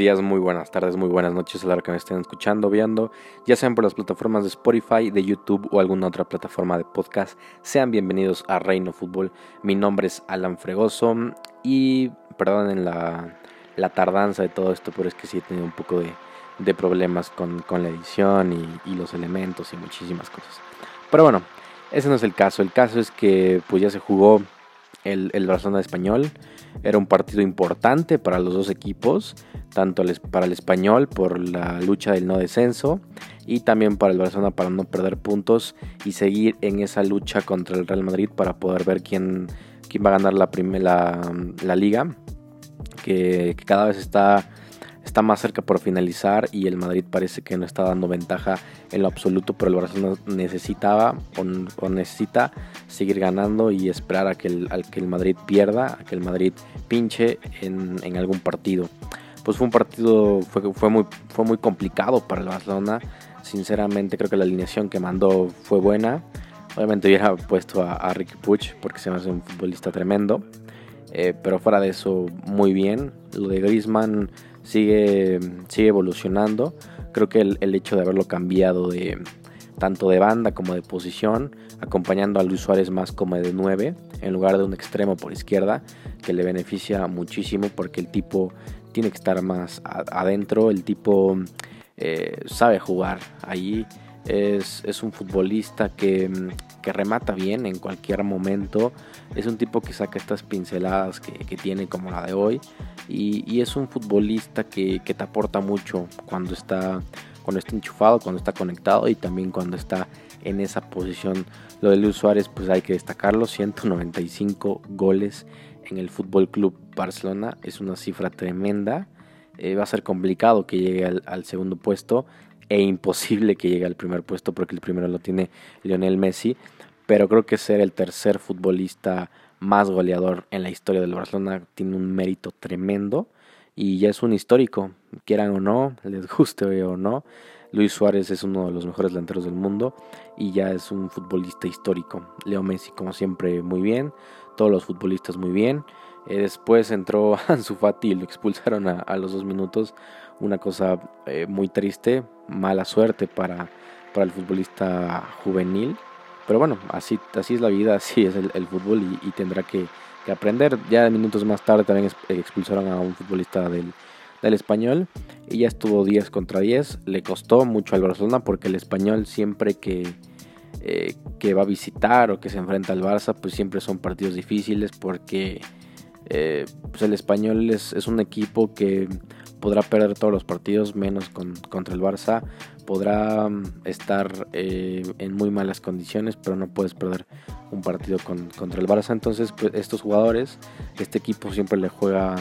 días, muy buenas tardes, muy buenas noches a la hora que me estén escuchando, viendo, ya sean por las plataformas de Spotify, de YouTube o alguna otra plataforma de podcast. Sean bienvenidos a Reino Fútbol. Mi nombre es Alan Fregoso y perdonen la, tardanza de todo esto, pero es que sí he tenido un poco de, problemas con, la edición y, y los elementos y muchísimas cosas. Pero bueno, ese no es el caso. El caso es que pues ya se jugó el, el Barcelona español. Era un partido importante para los dos equipos, tanto para el español por la lucha del no descenso y también para el Barcelona para no perder puntos y seguir en esa lucha contra el Real Madrid para poder ver quién, quién va a ganar la, la, liga, que cada vez está está más cerca por finalizar y el Madrid parece que no está dando ventaja en lo absoluto, pero el Barcelona necesitaba o, necesita seguir ganando y esperar a que el, que el Madrid pierda, a que el Madrid pinche en, algún partido. Pues fue un partido, fue, fue, muy, fue muy complicado para el Barcelona. Sinceramente creo que la alineación que mandó fue buena. Obviamente hubiera puesto a, Ricky Puig porque se me hace un futbolista tremendo. Eh, pero fuera de eso, muy bien. Lo de Griezmann sigue, sigue evolucionando. Creo que el, hecho de haberlo cambiado de tanto de banda como de posición, acompañando a Luis Suárez más como de 9, en lugar de un extremo por izquierda, que le beneficia muchísimo porque el tipo tiene que estar más adentro, el tipo eh, sabe jugar allí, es, es un futbolista que, que, remata bien en cualquier momento, es un tipo que saca estas pinceladas que, que tiene como la de hoy y, es un futbolista que, te aporta mucho cuando está, cuando está enchufado, cuando está conectado y también cuando está en esa posición. Lo de Luis Suárez, pues hay que destacarlo: 195 goles en el Fútbol Club Barcelona. Es una cifra tremenda. Eh, va a ser complicado que llegue al, segundo puesto e imposible que llegue al primer puesto porque el primero lo tiene Lionel Messi. Pero creo que ser el tercer futbolista más goleador en la historia del Barcelona tiene un mérito tremendo y ya es un histórico, quieran o no, les guste o no. Luis Suárez es uno de los mejores delanteros del mundo y ya es un futbolista histórico. Leo Messi, como siempre, muy bien. Todos los futbolistas muy bien. Eh, después entró Ansu Fati y lo expulsaron a, los dos minutos. Una cosa eh, muy triste, mala suerte para, para el futbolista juvenil pero bueno, así, así es la vida, así es el, fútbol y, tendrá que, aprender. Ya minutos más tarde también expulsaron a un futbolista del, español y ya estuvo 10 contra 10. Le costó mucho al Barcelona porque el español siempre que, eh, que va a visitar o que se enfrenta al Barça, pues siempre son partidos difíciles porque eh, pues el español es, un equipo que podrá perder todos los partidos menos con, contra el Barça podrá mm, estar eh, en muy malas condiciones, pero no puedes perder un partido contra el Barça. Entonces, pues, estos jugadores, este equipo siempre le juega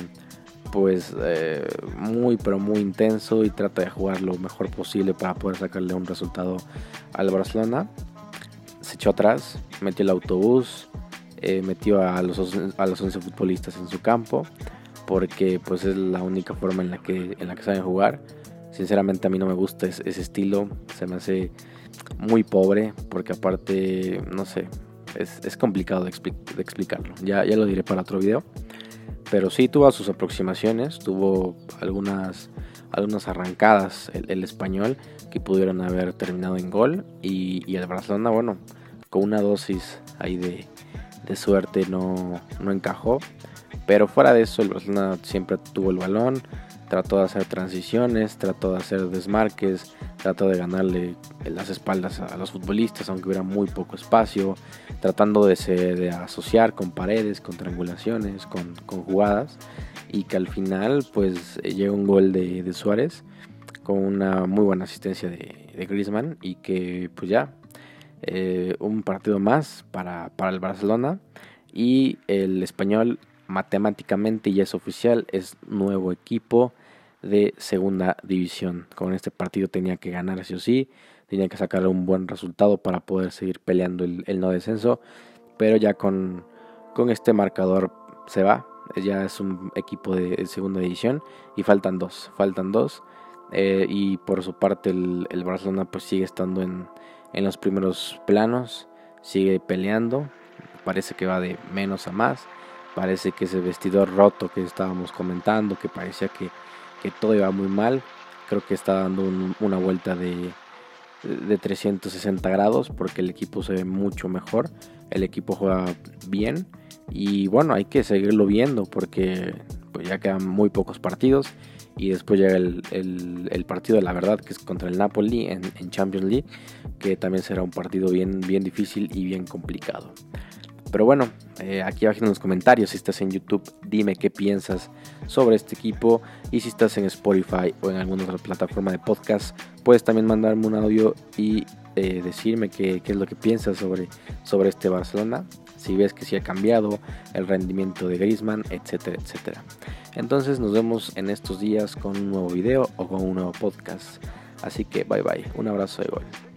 pues eh, muy pero muy intenso y trata de jugar lo mejor posible para poder sacarle un resultado al Barcelona. Se echó atrás, metió el autobús, eh, metió a los, a los 11 futbolistas en su campo porque pues es la única forma en la que, en la que saben jugar Sinceramente a mí no me gusta ese, estilo, se me hace muy pobre porque aparte, no sé, es, complicado de, explicarlo. Ya, ya lo diré para otro video. Pero sí tuvo sus aproximaciones, tuvo algunas, algunas arrancadas el, español que pudieron haber terminado en gol. Y, el Barcelona, bueno, con una dosis ahí de, de suerte no, no encajó. Pero fuera de eso, el Barcelona siempre tuvo el balón, trató de hacer transiciones, trató de hacer desmarques, trató de ganarle las espaldas a los futbolistas, aunque hubiera muy poco espacio, tratando de, asociar con paredes, con triangulaciones, con, jugadas, y que al final pues llega un gol de, Suárez con una muy buena asistencia de, de Griezmann y que pues ya eh, un partido más para, para el Barcelona. Y el español matemáticamente ya es oficial, es nuevo equipo de segunda división. Con este partido tenía que ganar sí o sí, tenía que sacar un buen resultado para poder seguir peleando el, no descenso, pero ya con, con, este marcador se va, ya es un equipo de, segunda división. Y faltan dos, faltan dos. Eh, y por su parte el, el, Barcelona pues sigue estando en, en los primeros planos, sigue peleando, parece que va de menos a más Parece que ese vestidor roto que estábamos comentando, que parecía que, todo iba muy mal, creo que está dando una vuelta de, de 360 grados porque el equipo se ve mucho mejor, el equipo juega bien y bueno, hay que seguirlo viendo porque pues, ya quedan muy pocos partidos y después llega el, partido de la verdad que es contra el Napoli en, Champions League que también será un partido bien, bien difícil y bien complicado. Pero bueno, eh, aquí abajo en los comentarios, si estás en YouTube, dime qué piensas sobre este equipo. Y si estás en Spotify o en alguna otra plataforma de podcast, puedes también mandarme un audio y eh, decirme qué, qué, es lo que piensas sobre, sobre este Barcelona. Si ves que sí ha cambiado el rendimiento de Griezmann, etcétera, etcétera. Entonces nos vemos en estos días con un nuevo video o con un nuevo podcast. Así que bye bye, un abrazo de gol.